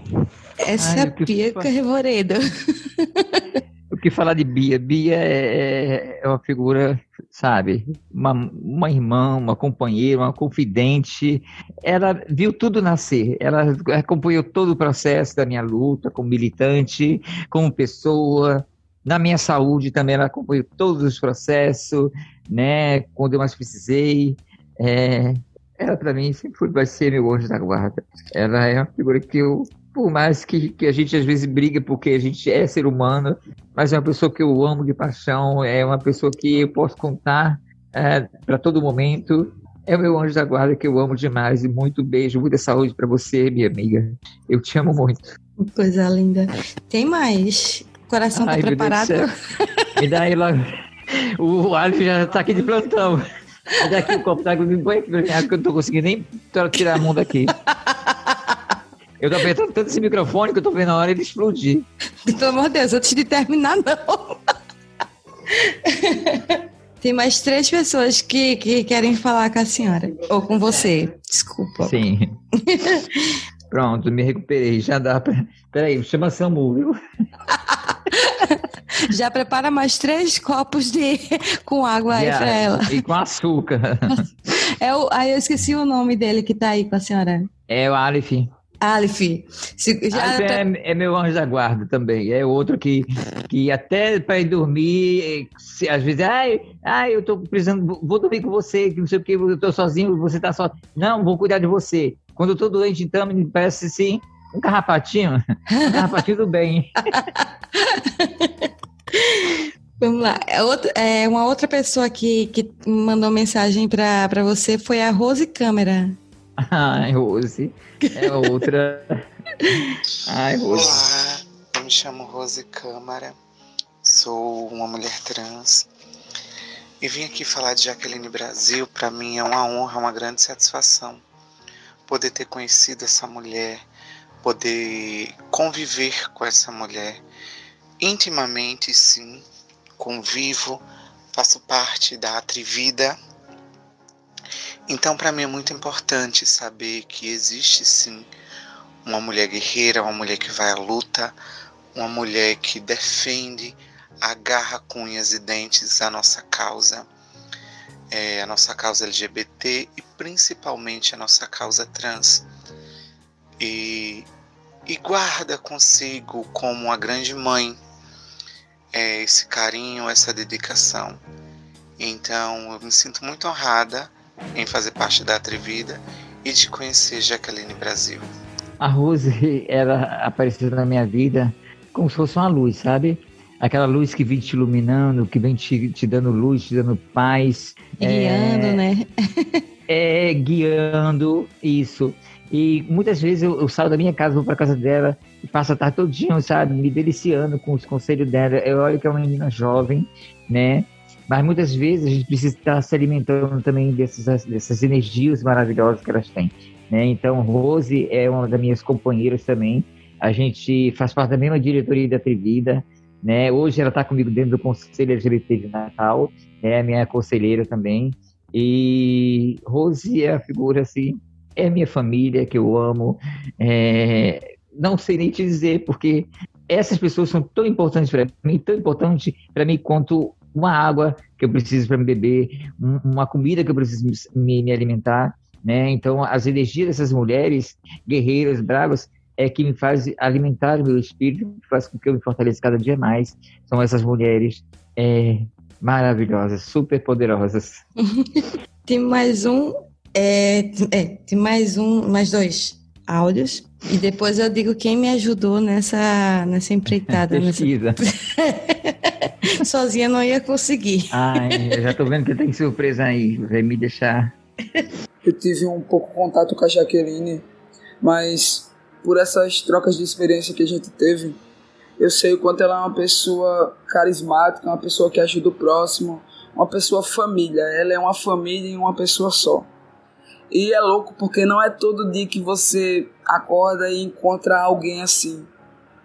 Essa Ai, é a Pia Carrevoredo. Que falar de Bia? Bia é, é uma figura, sabe, uma, uma irmã, uma companheira, uma confidente. Ela viu tudo nascer, ela acompanhou todo o processo da minha luta como militante, como pessoa, na minha saúde também ela acompanhou todos os processos, né? Quando eu mais precisei. É, ela para mim sempre vai ser meu anjo da guarda. Ela é uma figura que eu, por mais que, que a gente às vezes briga porque a gente é ser humano, mas é uma pessoa que eu amo de paixão, é uma pessoa que eu posso contar é, para todo momento. É o meu anjo da guarda que eu amo demais e muito beijo, muita saúde para você, minha amiga. Eu te amo muito. Coisa linda. Tem mais coração tá Ai, preparado? Me dá aí logo. O Alho já tá aqui de plantão. Me dá aqui o copo d'água, me põe aqui pra que eu não tô conseguindo nem tirar a mão daqui. Eu tô apertando tanto esse microfone que eu tô vendo a hora ele explodir. Pelo amor de Deus, antes de terminar, não. Tem mais três pessoas que, que querem falar com a senhora. Ou com você. Desculpa. Sim. Pronto, me recuperei. Já dá pra. Peraí, chama Samu, viu? Já prepara mais três copos de com água aí para ela. E com açúcar. É o, aí eu esqueci o nome dele que está aí com a senhora. É o Alif. Se, já é, é, meu anjo da guarda também. É outro que, que até para ir dormir, se, às vezes, ai, ai, eu tô precisando, vou dormir com você, que não sei o que, eu tô sozinho, você tá só. Não, vou cuidar de você. Quando eu tô doente, então, me parece assim, um carrapatinho. Um carrapatinho do bem. Vamos lá. É, outra, é, uma outra pessoa que, que mandou mensagem para você foi a Rose Câmara. Ai, Rose. É outra. Ai, Rose. Olá, eu me chamo Rose Câmara. Sou uma mulher trans. E vim aqui falar de Jaqueline Brasil. Para mim é uma honra, uma grande satisfação poder ter conhecido essa mulher, poder conviver com essa mulher intimamente, sim, convivo, faço parte da Atrivida. Então, para mim é muito importante saber que existe sim uma mulher guerreira, uma mulher que vai à luta, uma mulher que defende, agarra com e dentes a nossa causa, é, a nossa causa LGBT e principalmente a nossa causa trans. E, e guarda consigo como uma grande mãe é, esse carinho, essa dedicação. Então eu me sinto muito honrada em fazer parte da Atrevida e de conhecer Jaqueline Brasil. A Rose, ela apareceu na minha vida como se fosse uma luz, sabe? Aquela luz que vem te iluminando, que vem te, te dando luz, te dando paz. Guiando, é, né? é, guiando, isso. E muitas vezes eu, eu saio da minha casa, vou para casa dela e passo a tarde todinho, sabe, me deliciando com os conselhos dela. Eu olho que é uma menina jovem, né? Mas muitas vezes a gente precisa estar se alimentando também dessas, dessas energias maravilhosas que elas têm. Né? Então, Rose é uma das minhas companheiras também. A gente faz parte da mesma diretoria da Trivida. Né? Hoje ela está comigo dentro do Conselho LGBT de Natal, é né? minha conselheira também. E Rose é a figura assim é minha família que eu amo. É, não sei nem te dizer, porque essas pessoas são tão importantes para mim, tão importantes para mim quanto uma água que eu preciso para me beber, uma comida que eu preciso me, me alimentar. Né? Então, as energias dessas mulheres guerreiras, bravas, é que me faz alimentar o meu espírito, faz com que eu me fortaleça cada dia mais. São essas mulheres é, maravilhosas, super poderosas. Tem mais um é, é, tem mais um, mais dois áudios. E depois eu digo quem me ajudou nessa, nessa empreitada. Pesquisa. Nessa... Sozinha não ia conseguir. Ai, eu já tô vendo que tem surpresa aí. Vai me deixar. Eu tive um pouco contato com a Jaqueline, mas por essas trocas de experiência que a gente teve, Eu sei o quanto ela é uma pessoa carismática, uma pessoa que ajuda o próximo, uma pessoa família. Ela é uma família em uma pessoa só. E é louco porque não é todo dia que você acorda e encontra alguém assim,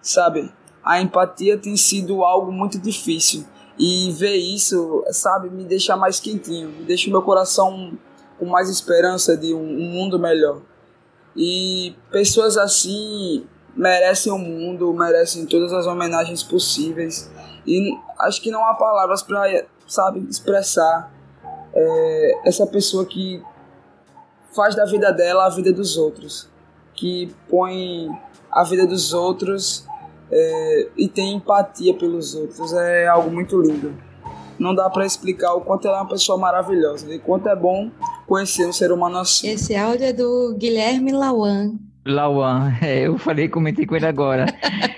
sabe? A empatia tem sido algo muito difícil. E ver isso, sabe, me deixa mais quentinho, me deixa meu coração com mais esperança de um, um mundo melhor. E pessoas assim merecem o mundo, merecem todas as homenagens possíveis. E acho que não há palavras para, sabe, expressar é, essa pessoa que faz da vida dela a vida dos outros, que põe a vida dos outros é, e tem empatia pelos outros. É algo muito lindo. Não dá para explicar o quanto ela é uma pessoa maravilhosa e quanto é bom conhecer um ser humano assim. Esse áudio é do Guilherme Lawan. Lawan, é, eu falei, comentei com ele agora.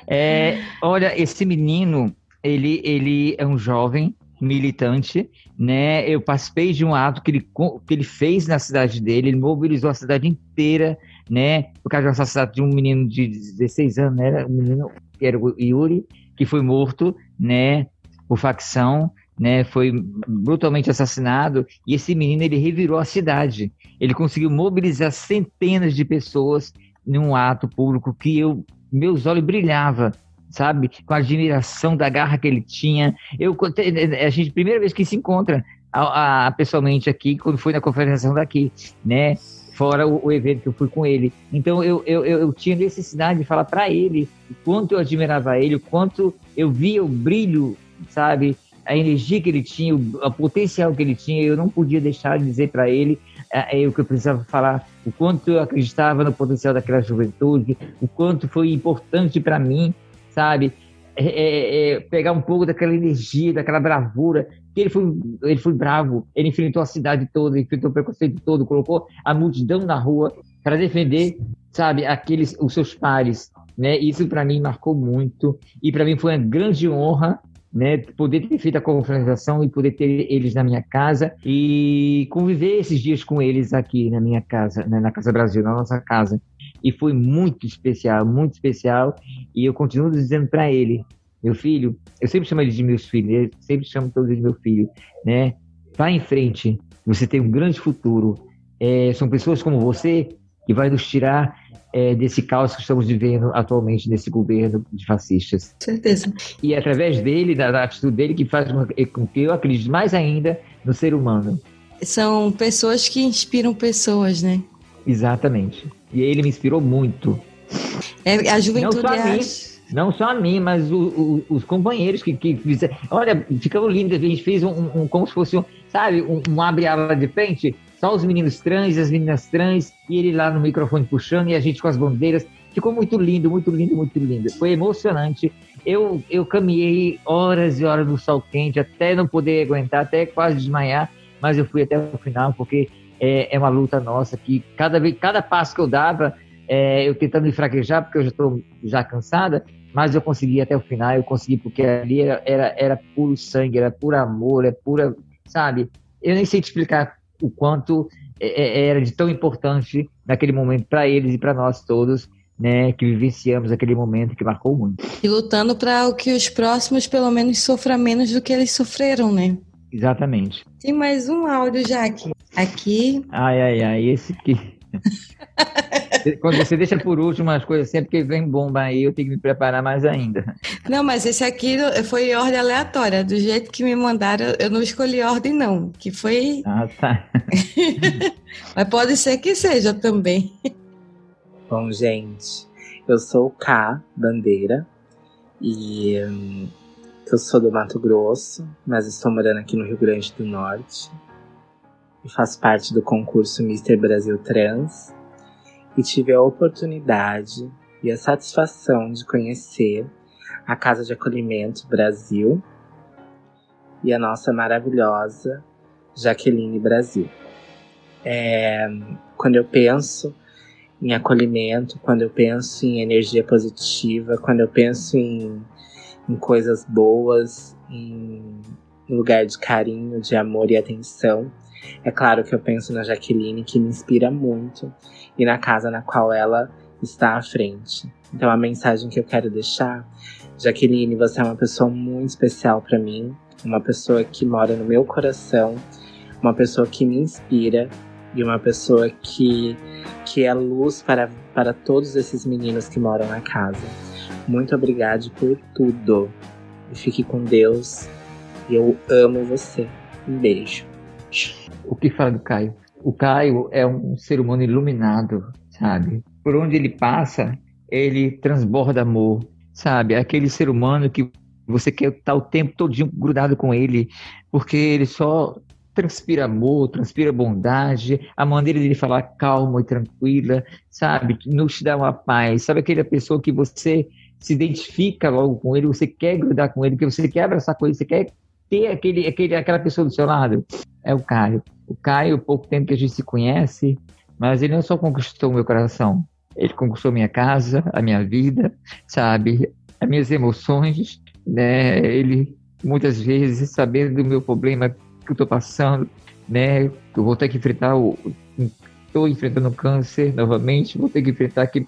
é, olha, esse menino, ele, ele é um jovem militante, né? Eu participei de um ato que ele, que ele fez na cidade dele, ele mobilizou a cidade inteira, né? Por causa do assassinato de um menino de 16 anos, né? Um menino que era o Yuri, que foi morto, né? Por facção, né? Foi brutalmente assassinado e esse menino ele revirou a cidade. Ele conseguiu mobilizar centenas de pessoas num ato público que eu meus olhos brilhavam sabe? Com a admiração da garra que ele tinha. Eu, a gente, primeira vez que se encontra a, a, pessoalmente aqui, quando foi na conferência daqui, né? Fora o, o, evento que eu fui com ele. Então eu, eu, eu tinha necessidade de falar para ele o quanto eu admirava ele, o quanto eu via o brilho, sabe? A energia que ele tinha, o, o potencial que ele tinha. Eu não podia deixar de dizer para ele é, o que eu precisava falar, o quanto eu acreditava no potencial daquela juventude, o quanto foi importante para mim sabe? É, é, é, pegar um pouco daquela energia, daquela bravura. Que ele foi, ele foi bravo, ele enfrentou a cidade toda, enfrentou o preconceito todo, colocou a multidão na rua para defender, sabe, aqueles os seus pares, né? Isso para mim marcou muito e para mim foi uma grande honra né, poder ter feito a confraternização e poder ter eles na minha casa e conviver esses dias com eles aqui na minha casa, né, na Casa Brasil, na nossa casa. E foi muito especial, muito especial. E eu continuo dizendo para ele, meu filho, eu sempre chamo ele de meus filhos, eu sempre chamo todos de meu filho, né? Vá em frente, você tem um grande futuro. É, são pessoas como você que vai nos tirar é, desse caos que estamos vivendo atualmente nesse governo de fascistas. Certeza. E é através dele, da, da atitude dele, que faz com que eu acredite mais ainda no ser humano. São pessoas que inspiram pessoas, né? Exatamente. E ele me inspirou muito. É, a juventude não só, é a mim, não só a mim, mas o, o, os companheiros que, que fizeram. Olha, ficou lindo. A gente fez um, um como se fosse um, sabe, um, um abre-ala de frente só os meninos trans, as meninas trans, e ele lá no microfone puxando, e a gente com as bandeiras. Ficou muito lindo, muito lindo, muito lindo. Foi emocionante. Eu, eu caminhei horas e horas no sol quente, até não poder aguentar, até quase desmaiar, mas eu fui até o final, porque é, é uma luta nossa que cada vez, cada passo que eu dava, é, eu tentando me fraquejar, porque eu já estou já cansada, mas eu consegui até o final, eu consegui, porque ali era, era, era puro sangue, era puro amor, é pura, sabe? Eu nem sei te explicar o quanto é, é, era de tão importante naquele momento para eles e para nós todos, né, que vivenciamos aquele momento que marcou muito. E lutando para que os próximos pelo menos sofram menos do que eles sofreram, né? Exatamente. Tem mais um áudio já aqui. Aqui. Ai, ai, ai, esse aqui. Quando você deixa por último as coisas, sempre que vem bomba aí, eu tenho que me preparar mais ainda. Não, mas esse aqui foi ordem aleatória. Do jeito que me mandaram, eu não escolhi ordem, não. Que foi. Ah, tá. mas pode ser que seja também. Bom, gente, eu sou o K Bandeira e hum, eu sou do Mato Grosso, mas estou morando aqui no Rio Grande do Norte e faço parte do concurso Mister Brasil Trans e tive a oportunidade e a satisfação de conhecer a Casa de Acolhimento Brasil e a nossa maravilhosa Jaqueline Brasil. É, quando eu penso em acolhimento, quando eu penso em energia positiva, quando eu penso em, em coisas boas, em lugar de carinho, de amor e atenção, é claro que eu penso na Jaqueline, que me inspira muito, e na casa na qual ela está à frente. Então a mensagem que eu quero deixar, Jaqueline, você é uma pessoa muito especial para mim, uma pessoa que mora no meu coração, uma pessoa que me inspira e uma pessoa que, que é luz para, para todos esses meninos que moram na casa. Muito obrigado por tudo. Fique com Deus. Eu amo você. Um beijo. O que fala do Caio? O Caio é um ser humano iluminado, sabe? Por onde ele passa, ele transborda amor, sabe? Aquele ser humano que você quer estar o tempo todinho grudado com ele, porque ele só transpira amor, transpira bondade, a maneira dele falar calma e tranquila, sabe? Nos dá uma paz, sabe aquela pessoa que você se identifica logo com ele, você quer grudar com ele, que você quer abraçar com ele, você quer ter aquele, aquele, aquela pessoa do seu lado. É o Caio. O Caio, pouco tempo que a gente se conhece, mas ele não só conquistou meu coração, ele conquistou minha casa, a minha vida, sabe? As minhas emoções, né? Ele, muitas vezes, sabendo do meu problema que eu estou passando, né? Eu vou ter que enfrentar o. Estou enfrentando câncer novamente, vou ter que enfrentar aqui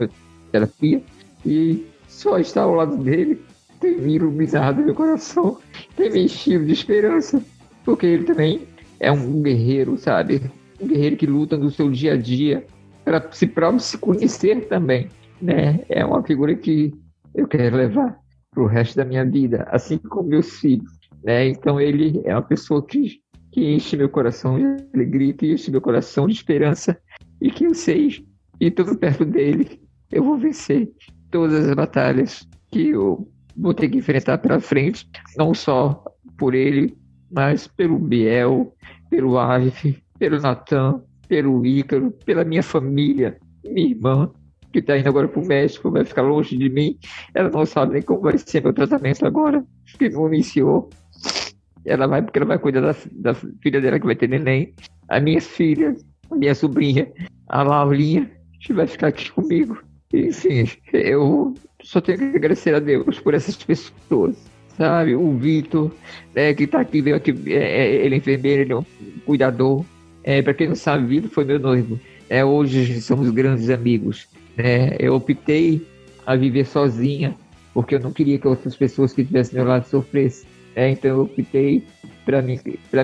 terapia. E só estar ao lado dele tem me iluminado meu coração, tem me enchido de esperança, porque ele também é um guerreiro, sabe? Um guerreiro que luta no seu dia a dia para si próprio se conhecer também, né? É uma figura que eu quero levar para o resto da minha vida, assim como meus filhos, né? Então ele é uma pessoa que que enche meu coração de alegria, que enche meu coração de esperança e que eu sei e tudo perto dele eu vou vencer todas as batalhas que eu vou ter que enfrentar pela frente, não só por ele, mas pelo Biel, pelo Arif, pelo Natan, pelo Ícaro, pela minha família, minha irmã, que está indo agora para o México, vai ficar longe de mim. Ela não sabe nem como vai ser meu tratamento agora, que não iniciou. Ela vai porque ela vai cuidar da, da filha dela que vai ter neném. A minha filha, a minha sobrinha, a Laurinha, que vai ficar aqui comigo. Enfim, eu só tenho que agradecer a Deus por essas pessoas, sabe? O Vitor, né, que está aqui, veio aqui, é, é, ele é enfermeiro, ele é um cuidador. É, Para quem não sabe, Vitor foi meu noivo. É, hoje somos grandes amigos. Né? Eu optei a viver sozinha, porque eu não queria que outras pessoas que estivessem ao meu lado sofressem. É, então eu optei para me,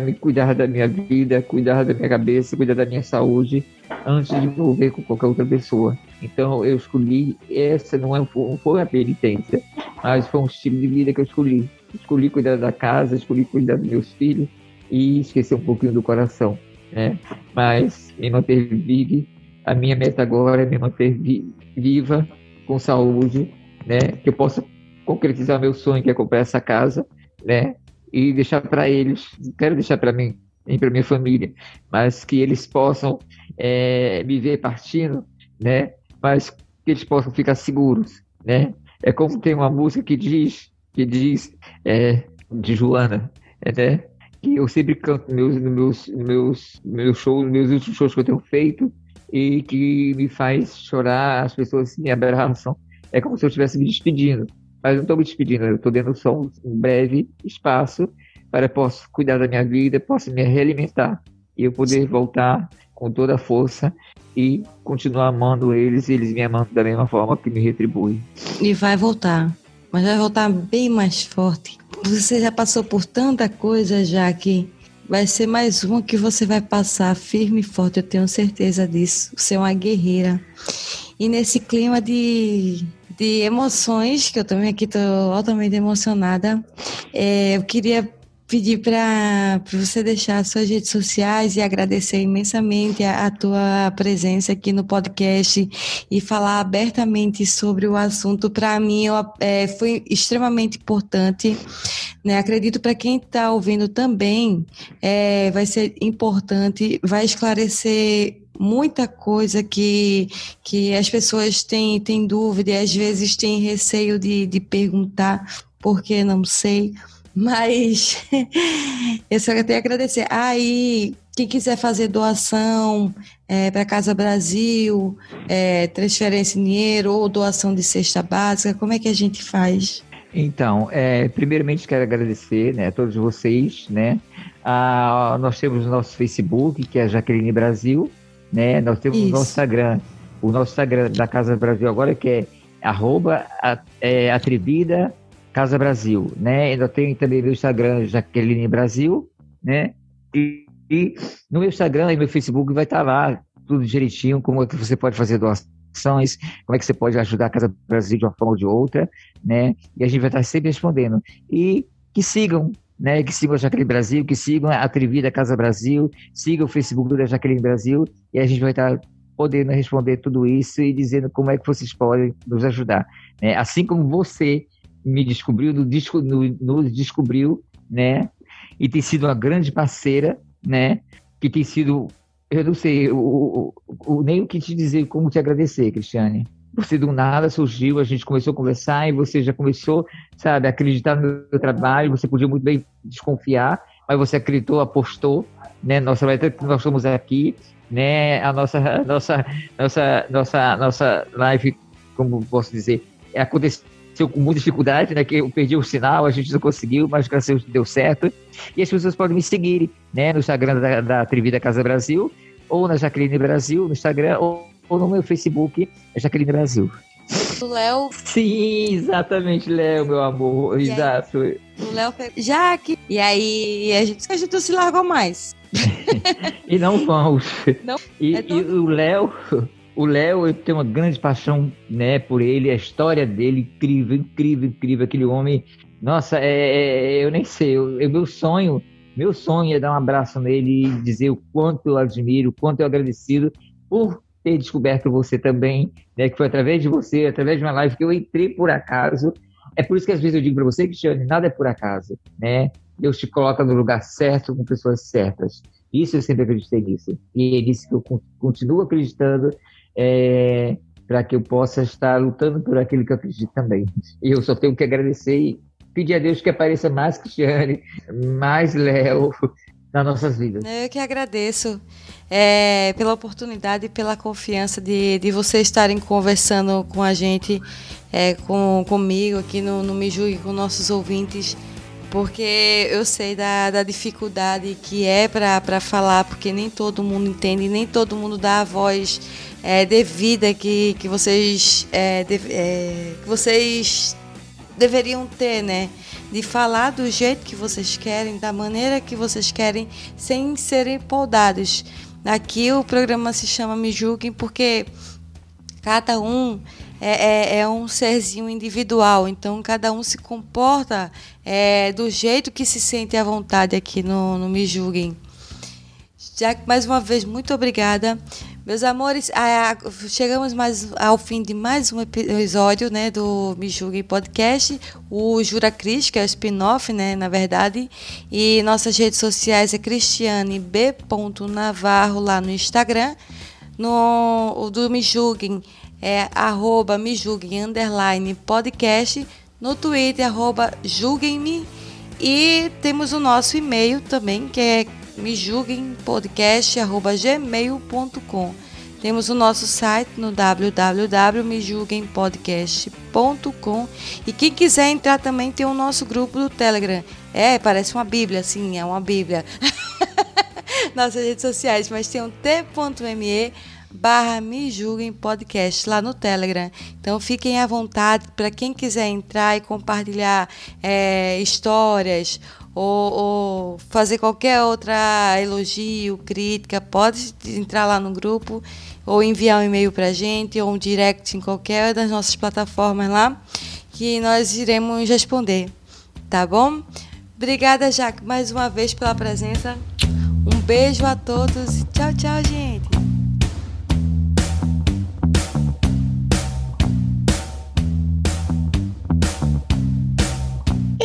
me cuidar da minha vida, cuidar da minha cabeça, cuidar da minha saúde, antes de me envolver com qualquer outra pessoa. Então eu escolhi, essa não, é, não foi uma penitência, mas foi um estilo de vida que eu escolhi. Escolhi cuidar da casa, escolhi cuidar dos meus filhos e esquecer um pouquinho do coração. Né? Mas me manter vive, a minha meta agora é me manter vi, viva, com saúde, né? que eu possa concretizar meu sonho, que é comprar essa casa, né? E deixar para eles, quero deixar para mim, nem para minha família, mas que eles possam é, me ver partindo, né? Mas que eles possam ficar seguros, né? É como tem uma música que diz, que diz, é, de Joana, né? Que eu sempre canto nos meus, meus, meus, meus shows, meus últimos shows que eu tenho feito e que me faz chorar, as pessoas me abraçam. É como se eu estivesse me despedindo mas não estou me despedindo, eu estou dando só um breve espaço para posso cuidar da minha vida, posso me realimentar e eu poder voltar com toda a força e continuar amando eles e eles me amando da mesma forma que me retribui. E vai voltar, mas vai voltar bem mais forte. Você já passou por tanta coisa já que vai ser mais uma que você vai passar firme e forte, eu tenho certeza disso. Você é uma guerreira. E nesse clima de de emoções, que eu também aqui estou altamente emocionada. É, eu queria pedir para você deixar suas redes sociais e agradecer imensamente a, a, tua presença aqui no podcast e falar abertamente sobre o assunto. Para mim, eu, é, foi extremamente importante. Né? Acredito para quem está ouvindo também, é, vai ser importante, vai esclarecer muita coisa que, que as pessoas têm, têm dúvida e às vezes têm receio de, de perguntar, porque não sei. Mas eu só quero agradecer. Aí, ah, quem quiser fazer doação é, para Casa Brasil, é, transferência de dinheiro ou doação de cesta básica, como é que a gente faz? Então, é, primeiramente quero agradecer né, a todos vocês. Né? Ah, nós temos o nosso Facebook, que é Jaqueline Brasil, né? Nós temos Isso. o nosso Instagram, o nosso Instagram da Casa Brasil agora, que é arroba é, atribida Casa Brasil, né? Ainda tem também meu Instagram, Jaqueline Brasil, né? E, e no meu Instagram e meu Facebook vai estar lá tudo direitinho, como é que você pode fazer doações, como é que você pode ajudar a Casa Brasil de uma forma ou de outra, né? E a gente vai estar sempre respondendo. E que sigam, né? Que sigam a Jaqueline Brasil, que sigam a Atrevida Casa Brasil, sigam o Facebook da Jaqueline Brasil, e a gente vai estar podendo responder tudo isso e dizendo como é que vocês podem nos ajudar. Né? Assim como você me descobriu, nos descobriu, né? E tem sido uma grande parceira, né? Que tem sido, eu não sei, o, o, nem o que te dizer, como te agradecer, Cristiane. Você do nada surgiu, a gente começou a conversar e você já começou, sabe, a acreditar no meu trabalho. Você podia muito bem desconfiar, mas você acreditou, apostou, né? Nossa, nós estamos aqui, né? A nossa, nossa, nossa, nossa, nossa live, como posso dizer, aconteceu aconteceu com muita dificuldade, né? Que eu perdi o sinal, a gente não conseguiu, mas graças a Deus deu certo. E as pessoas podem me seguir, né? No Instagram da, da Atrevida Casa Brasil, ou na Jaqueline Brasil, no Instagram, ou, ou no meu Facebook, é Jaqueline Brasil. O Léo. Sim, exatamente, Léo, meu amor. E Exato. Aí, o Léo pegou. Jaque. E aí a gente, a gente não se largou mais. e não vamos. Não, e, é todo... e o Léo, o Léo, eu tenho uma grande paixão, né, por ele, a história dele, incrível, incrível, incrível, aquele homem. Nossa, é, é, eu nem sei, eu, eu, meu sonho, meu sonho é dar um abraço nele e dizer o quanto eu admiro, o quanto eu agradecido por ter descoberto você também, né, que foi através de você, através de uma live que eu entrei por acaso. É por isso que às vezes eu digo para você, Cristiane, nada é por acaso, né? Deus te coloca no lugar certo com pessoas certas. Isso eu sempre acreditei nisso. E é nisso que eu continuo acreditando é, para que eu possa estar lutando por aquilo que eu acredito também. E eu só tenho que agradecer e pedir a Deus que apareça mais Cristiane, mais Léo nas nossas vidas. Eu que agradeço é, pela oportunidade e pela confiança de, de vocês estarem conversando com a gente, é, com, comigo aqui no, no Me Julgue, com nossos ouvintes porque eu sei da, da dificuldade que é para falar, porque nem todo mundo entende, nem todo mundo dá a voz é, devida que, que vocês é, de, é, que vocês deveriam ter, né? De falar do jeito que vocês querem, da maneira que vocês querem, sem serem podados. Aqui o programa se chama Me Julguem porque cada um é, é, é, um serzinho individual, então cada um se comporta é, do jeito que se sente à vontade aqui no, no Me Julguem. Já mais uma vez, muito obrigada. Meus amores, chegamos mais ao fim de mais um episódio né, do Me Julgue Podcast, o Jura Cris, que é o spin-off, né, na verdade. E nossas redes sociais é Cristiane B. Navarro lá no Instagram. No, o do Me Julguem é arroba Me Julguem underline podcast. No Twitter, arroba Julguem-me. E temos o nosso e-mail também, que é me julguem podcast@gmail.com. Temos o nosso site no www.mejulguempodcast.com e quem quiser entrar também tem o nosso grupo do Telegram. É, parece uma bíblia, sim, é uma bíblia. Nossas redes sociais, mas tem um t.me barra Me Julguem Podcast lá no Telegram. Então fiquem à vontade para quem quiser entrar e compartilhar é, histórias ou, ou, fazer qualquer outra elogio, crítica, pode entrar lá no grupo ou enviar um e-mail para a gente ou um direct em qualquer das nossas plataformas lá que nós iremos responder, tá bom? Obrigada, Jaque, mais uma vez pela presença. Um beijo a todos tchau, tchau, gente.